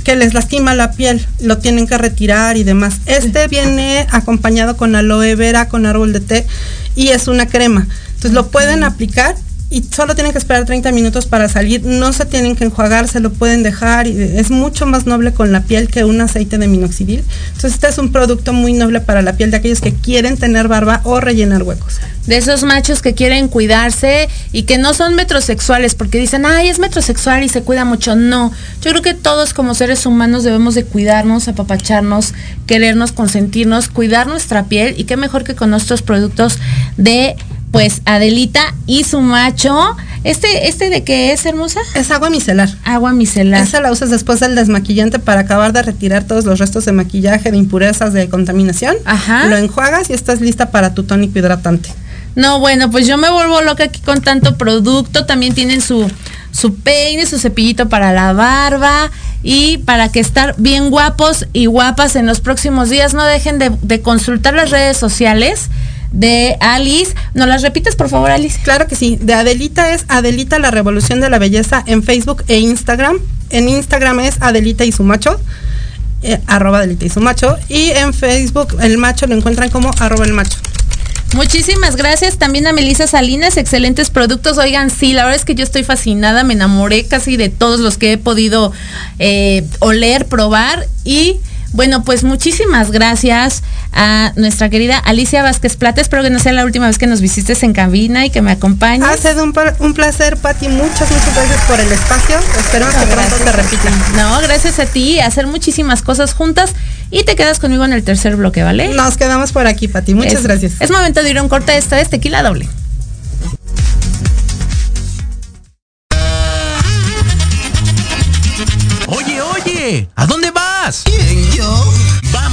que les lastima la piel, lo tienen que retirar y demás. Este viene acompañado con aloe vera, con árbol de té y es una crema. Entonces lo pueden aplicar y solo tienen que esperar 30 minutos para salir. No se tienen que enjuagar, se lo pueden dejar. Y es mucho más noble con la piel que un aceite de minoxidil. Entonces este es un producto muy noble para la piel de aquellos que quieren tener barba o rellenar huecos. De esos machos que quieren cuidarse y que no son metrosexuales porque dicen, ay, es metrosexual y se cuida mucho. No, yo creo que todos como seres humanos debemos de cuidarnos, apapacharnos, querernos, consentirnos, cuidar nuestra piel y qué mejor que con nuestros productos de pues Adelita y su macho. ¿Este, este de qué es, hermosa? Es agua micelar. Agua micelar. Esa la usas después del desmaquillante para acabar de retirar todos los restos de maquillaje, de impurezas, de contaminación. Ajá. Lo enjuagas y estás lista para tu tónico hidratante. No, bueno, pues yo me vuelvo loca aquí con tanto producto. También tienen su, su peine, su cepillito para la barba y para que estar bien guapos y guapas en los próximos días. No dejen de, de consultar las redes sociales de Alice. ¿Nos las repites, por favor, Alice? Claro que sí. De Adelita es Adelita la Revolución de la Belleza en Facebook e Instagram. En Instagram es Adelita y su macho. eh, arroba Adelita y su macho. Y en Facebook el macho lo encuentran como arroba el macho. Muchísimas gracias también a Melissa Salinas, excelentes productos. Oigan, sí, la verdad es que yo estoy fascinada, me enamoré casi de todos los que he podido eh, oler, probar y bueno, pues muchísimas gracias a nuestra querida Alicia Vázquez Plata. Espero que no sea la última vez que nos visites en cabina y que me acompañes. Ha sido un, placer, Pati. Muchas, muchas gracias por el espacio. Espero que pronto se repita. No, gracias a ti, hacer muchísimas cosas juntas y te quedas conmigo en el tercer bloque, ¿vale? Nos quedamos por aquí, Pati. Muchas Es- gracias. Es momento de ir a un corte. Esto es Tequila Doble. Oye, oye, ¿a dónde vas? yo?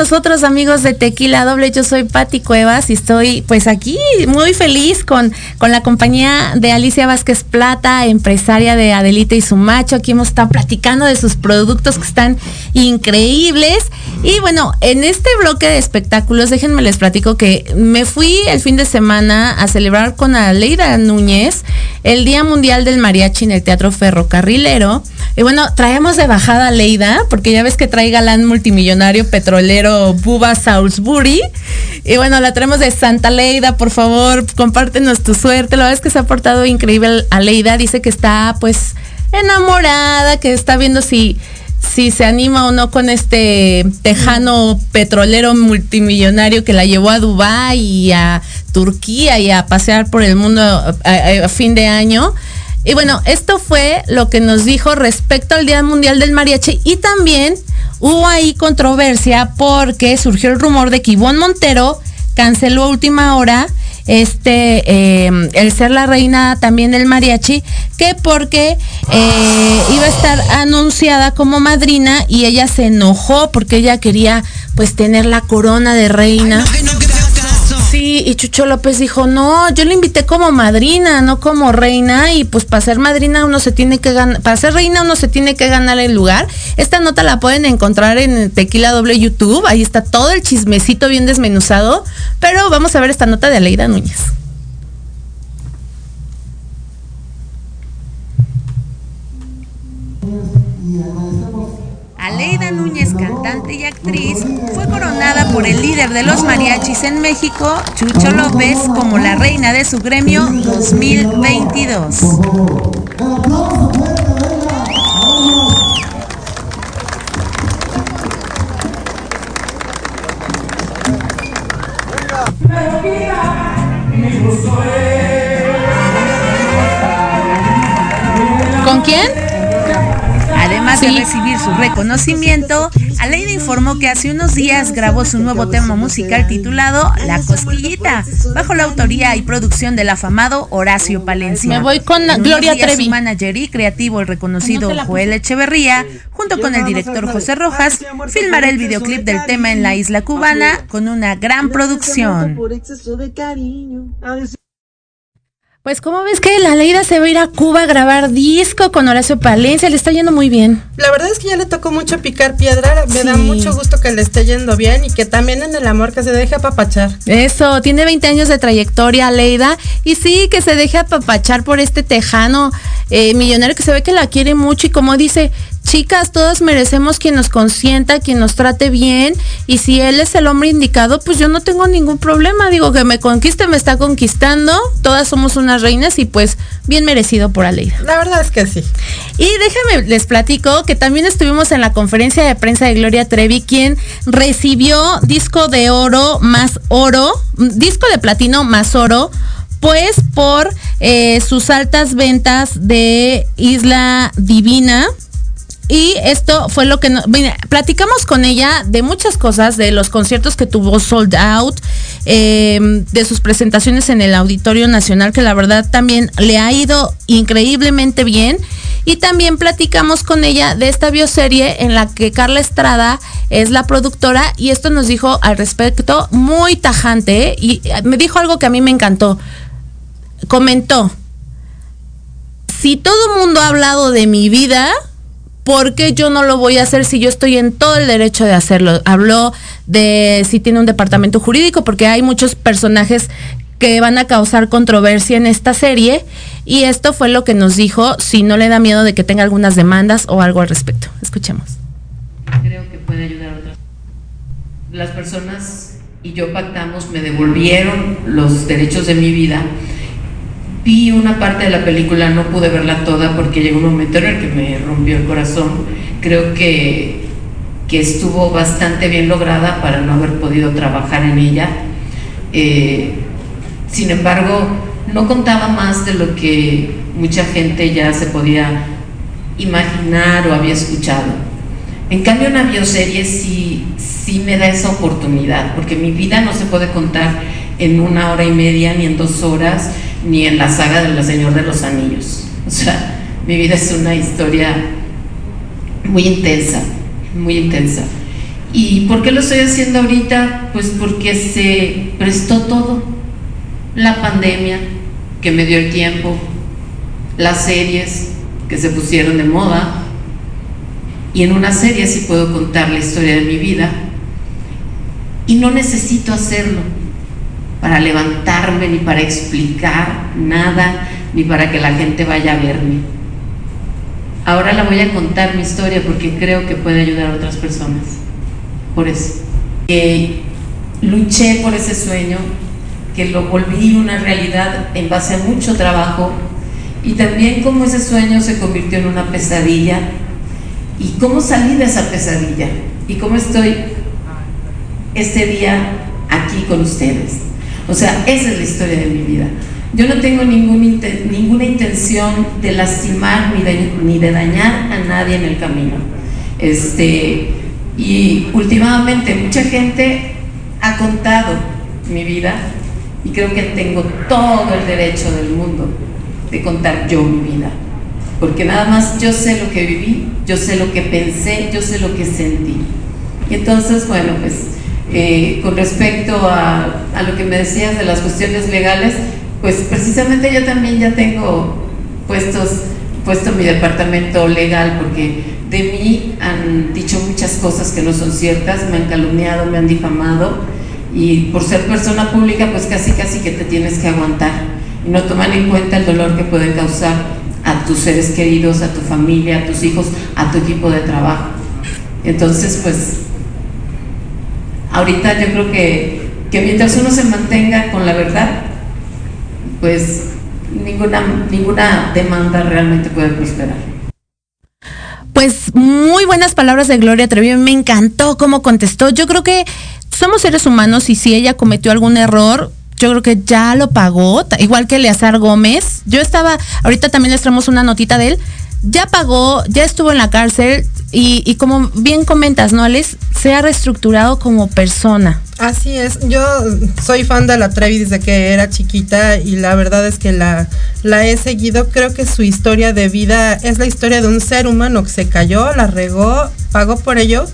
Nosotros, amigos de Tequila Doble. Yo soy Patti Cuevas y estoy pues aquí muy feliz con, con la compañía de Alicia Vázquez Plata, empresaria de Adelita y su macho. Aquí hemos estado platicando de sus productos que están increíbles. Y bueno, en este bloque de espectáculos, déjenme les platico que me fui el fin de semana a celebrar con Aleida Núñez el Día Mundial del Mariachi en el Teatro Ferrocarrilero. Y bueno, traemos de bajada a Leida, porque ya ves que trae galán multimillonario petrolero Buba Salisbury. Y bueno, la traemos de Santa Leida, por favor, compártenos tu suerte. La verdad es que se ha portado increíble a. Dice que está pues enamorada, que está viendo si si se anima o no con este tejano petrolero multimillonario que la llevó a Dubái y a Turquía y a pasear por el mundo a, fin de año. Y bueno, esto fue lo que nos dijo respecto al Día Mundial del Mariachi y también hubo ahí controversia porque surgió el rumor de que Ivonne Montero canceló a última hora este eh, el ser la reina también del mariachi que porque eh, iba a estar anunciada como madrina y ella se enojó porque ella quería pues tener la corona de reina y Chucho López dijo, no, yo le invité como madrina, no como reina, y pues para ser madrina uno se tiene que ganar, para ser reina uno se tiene que ganar el lugar. Esta nota la pueden encontrar en Tequila Doble YouTube, ahí está todo el chismecito bien desmenuzado, pero vamos a ver esta nota de Aleida Núñez. Aleida Núñez, cantante y actriz, fue coronada por el líder de los mariachis en México, Chucho López, como la reina de su gremio 2022. ¿Con quién? Además de recibir su reconocimiento, Aleida informó que hace unos días grabó su nuevo tema musical titulado La Cosquillita, bajo la autoría y producción del afamado Horacio Palencia. Me voy con En Gloria Trevi. Su manager y creativo, el reconocido Joel Echeverría, junto con el director José Rojas, filmará el videoclip del tema en la isla cubana con una gran producción. Pues como ves que la Leida se va a ir a Cuba a grabar disco con Horacio Palencia, le está yendo muy bien. La verdad es que ya le tocó mucho picar piedra. Me da mucho gusto que le esté yendo bien y que también en el amor que se deje apapachar. Eso, tiene 20 años de trayectoria, Leida. Y sí, que se deje apapachar por este tejano eh, millonario que se ve que la quiere mucho. Y como dice, chicas, todas merecemos quien nos consienta, quien nos trate bien. Y si él es el hombre indicado, pues yo no tengo ningún problema. Digo, que me conquiste, me está conquistando. Todas somos unas reinas y pues bien merecido por Aleida. La verdad es que sí. Y déjenme, les platico que también estuvimos en la conferencia de prensa de Gloria Trevi, quien recibió disco de oro más oro, disco de platino más oro, pues por eh, sus altas ventas de Isla Divina. Y esto fue lo que no- mira, platicamos con ella de muchas cosas, de los conciertos que tuvo sold out, eh, de sus presentaciones en el Auditorio Nacional, que la verdad también le ha ido increíblemente bien. Y también platicamos con ella de esta bioserie en la que Carla Estrada es la productora y esto nos dijo al respecto muy tajante y eh, me dijo algo que a mí me encantó. Comentó, si todo el mundo ha hablado de mi vida, ¿por qué yo no lo voy a hacer si yo estoy en todo el derecho de hacerlo? Habló de si tiene un departamento jurídico, porque hay muchos personajes que van a causar controversia en esta serie y esto fue lo que nos dijo, si no le da miedo de que tenga algunas demandas o algo al respecto. Escuchemos. creo que puede ayudar a otras. Las personas y yo pactamos, me devolvieron los derechos de mi vida. Vi una parte de la película, no pude verla toda porque llegó un momento en el que me rompió el corazón. Creo que, que estuvo bastante bien lograda para no haber podido trabajar en ella. Eh, sin embargo, no contaba más de lo que mucha gente ya se podía imaginar o había escuchado. En cambio, una bioserie sí, sí me da esa oportunidad, porque mi vida no se puede contar en una hora y media, ni en dos horas, ni en la saga de La Señor de los Anillos. O sea, mi vida es una historia muy intensa, muy intensa. ¿Y por qué lo estoy haciendo ahorita? Pues porque se prestó todo. La pandemia, que me dio el tiempo, las series que se pusieron de moda, y en una serie sí puedo contar la historia de mi vida, y no necesito hacerlo para levantarme, ni para explicar nada, ni para que la gente vaya a verme. Ahora la voy a contar mi historia porque creo que puede ayudar a otras personas. Por eso. Eh, luché por ese sueño, que lo volví una realidad en base a mucho trabajo y también cómo ese sueño se convirtió en una pesadilla y cómo salí de esa pesadilla y cómo estoy este día aquí con ustedes. O sea, esa es la historia de mi vida. Yo no tengo ningún ninguna intención de lastimar ni de, ni de dañar a nadie en el camino. Este, y últimamente mucha gente ha contado mi vida y creo que tengo todo el derecho del mundo de contar yo mi vida. Porque nada más yo sé lo que viví, yo sé lo que pensé, yo sé lo que sentí. Y entonces, bueno, pues eh, con respecto a, lo que me decías de las cuestiones legales, pues precisamente yo también ya tengo puesto mi departamento legal porque de mí han dicho muchas cosas que no son ciertas, me han calumniado, me han difamado y por ser persona pública pues casi casi que te tienes que aguantar y no toman en cuenta el dolor que puede causar a tus seres queridos, a tu familia, a tus hijos, a tu equipo de trabajo. Entonces pues ahorita yo creo que, que mientras uno se mantenga con la verdad, pues ninguna, ninguna demanda realmente puede prosperar. Pues muy buenas palabras de Gloria Trevi, me encantó cómo contestó. Yo creo que somos seres humanos y si ella cometió algún error, yo creo que ya lo pagó, igual que Eleazar Gómez. Yo estaba, ahorita también les traemos una notita de él. Ya pagó, ya estuvo en la cárcel y, como bien comentas, ¿no, Alex? Se ha reestructurado como persona. Así es, yo soy fan de la Trevi desde que era chiquita y la verdad es que la, la he seguido. Creo que su historia de vida es la historia de un ser humano que se cayó, la regó, pagó por ello,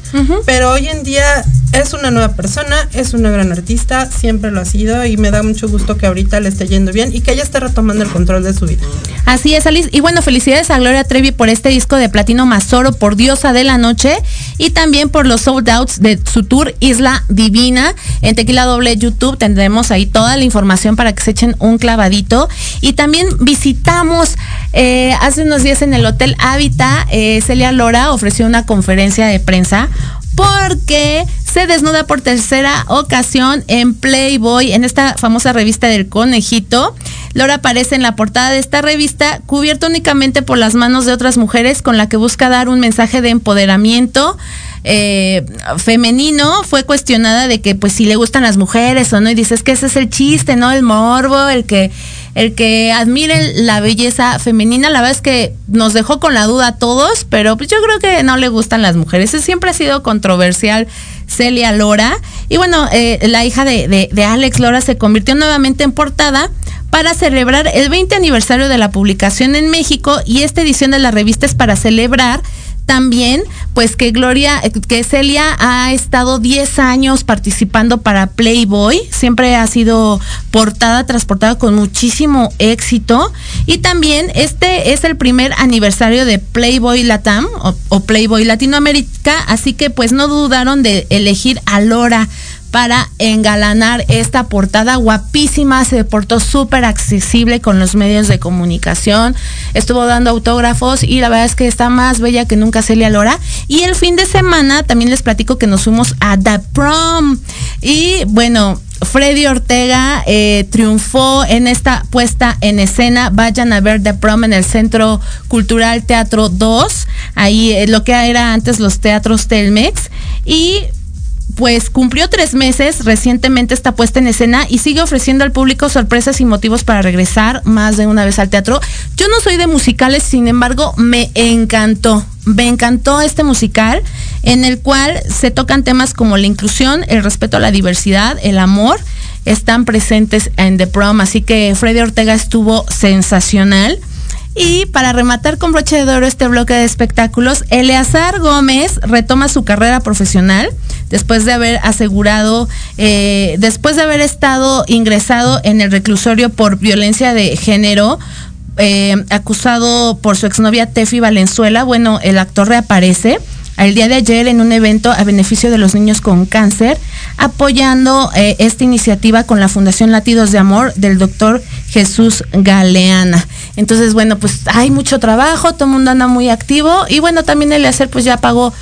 pero hoy en día es una nueva persona, es una gran artista, siempre lo ha sido y me da mucho gusto que ahorita le esté yendo bien y que ella esté retomando el control de su vida. Así es, Alice. Y bueno, felicidades a Gloria Trevi por este disco de Platino Mazoro, por Diosa de la Noche y también por los sold outs de su tour Isla Divina. En Tequila Doble YouTube tendremos ahí toda la información para que se echen un clavadito. Y también visitamos eh, hace unos días en el Hotel Hábitat, eh, Celia Lora ofreció una conferencia de prensa porque se desnuda por tercera ocasión en Playboy, en esta famosa revista del conejito. Laura aparece en la portada de esta revista, cubierta únicamente por las manos de otras mujeres, con la que busca dar un mensaje de empoderamiento eh, femenino. Fue cuestionada de que, pues, si le gustan las mujeres o no, y dices que ese es el chiste, ¿no? El morbo, el que el que admire la belleza femenina, la verdad es que nos dejó con la duda a todos, pero pues yo creo que no le gustan las mujeres. Eso siempre ha sido controversial Celia Lora. Y bueno, eh, la hija de, de- de Alex Lora se convirtió nuevamente en portada para celebrar el 20 aniversario de la publicación en México y esta edición de la revista es para celebrar también, pues que Gloria, eh, que Celia ha estado 10 años participando para Playboy, siempre ha sido portada tras portada con muchísimo éxito. Y también este es el primer aniversario de Playboy Latam o, o Playboy Latinoamérica, así que pues no dudaron de elegir a Lora para engalanar esta portada guapísima, se portó súper accesible con los medios de comunicación, estuvo dando autógrafos y la verdad es que está más bella que nunca Celia Lora. Y el fin de semana también les platico que nos fuimos a The Prom y bueno, Freddy Ortega eh, triunfó en esta puesta en escena. Vayan a ver The Prom en el Centro Cultural Teatro 2, ahí eh, lo que era antes los teatros Telmex. Y pues cumplió tres meses recientemente esta puesta en escena y sigue ofreciendo al público sorpresas y motivos para regresar más de una vez al teatro. Yo no soy de musicales, sin embargo, me encantó. Me encantó este musical en el cual se tocan temas como la inclusión, el respeto a la diversidad, el amor, están presentes en The Prom, así que Freddy Ortega estuvo sensacional. Y para rematar con broche de oro este bloque de espectáculos, Eleazar Gómez retoma su carrera profesional. Después de haber asegurado, eh, después de haber estado ingresado en el reclusorio por violencia de género, eh, acusado por su exnovia Tefi Valenzuela. Bueno, el actor reaparece el día de ayer en un evento a beneficio de los niños con cáncer, apoyando eh, esta iniciativa con la Fundación Latidos de Amor del doctor Jesús Galeana. Entonces, bueno, pues hay mucho trabajo, todo el mundo anda muy activo y bueno, también el hacer pues ya pagó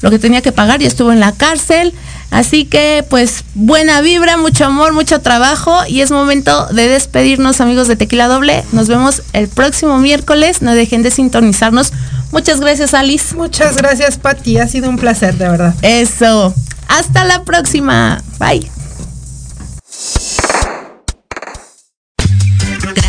lo que tenía que pagar y estuvo en la cárcel. Así que pues buena vibra, mucho amor, mucho trabajo y es momento de despedirnos amigos de Tequila Doble. Nos vemos el próximo miércoles, no dejen de sintonizarnos. Muchas gracias Alice. Muchas gracias Pati, ha sido un placer de verdad. Eso. Hasta la próxima. Bye.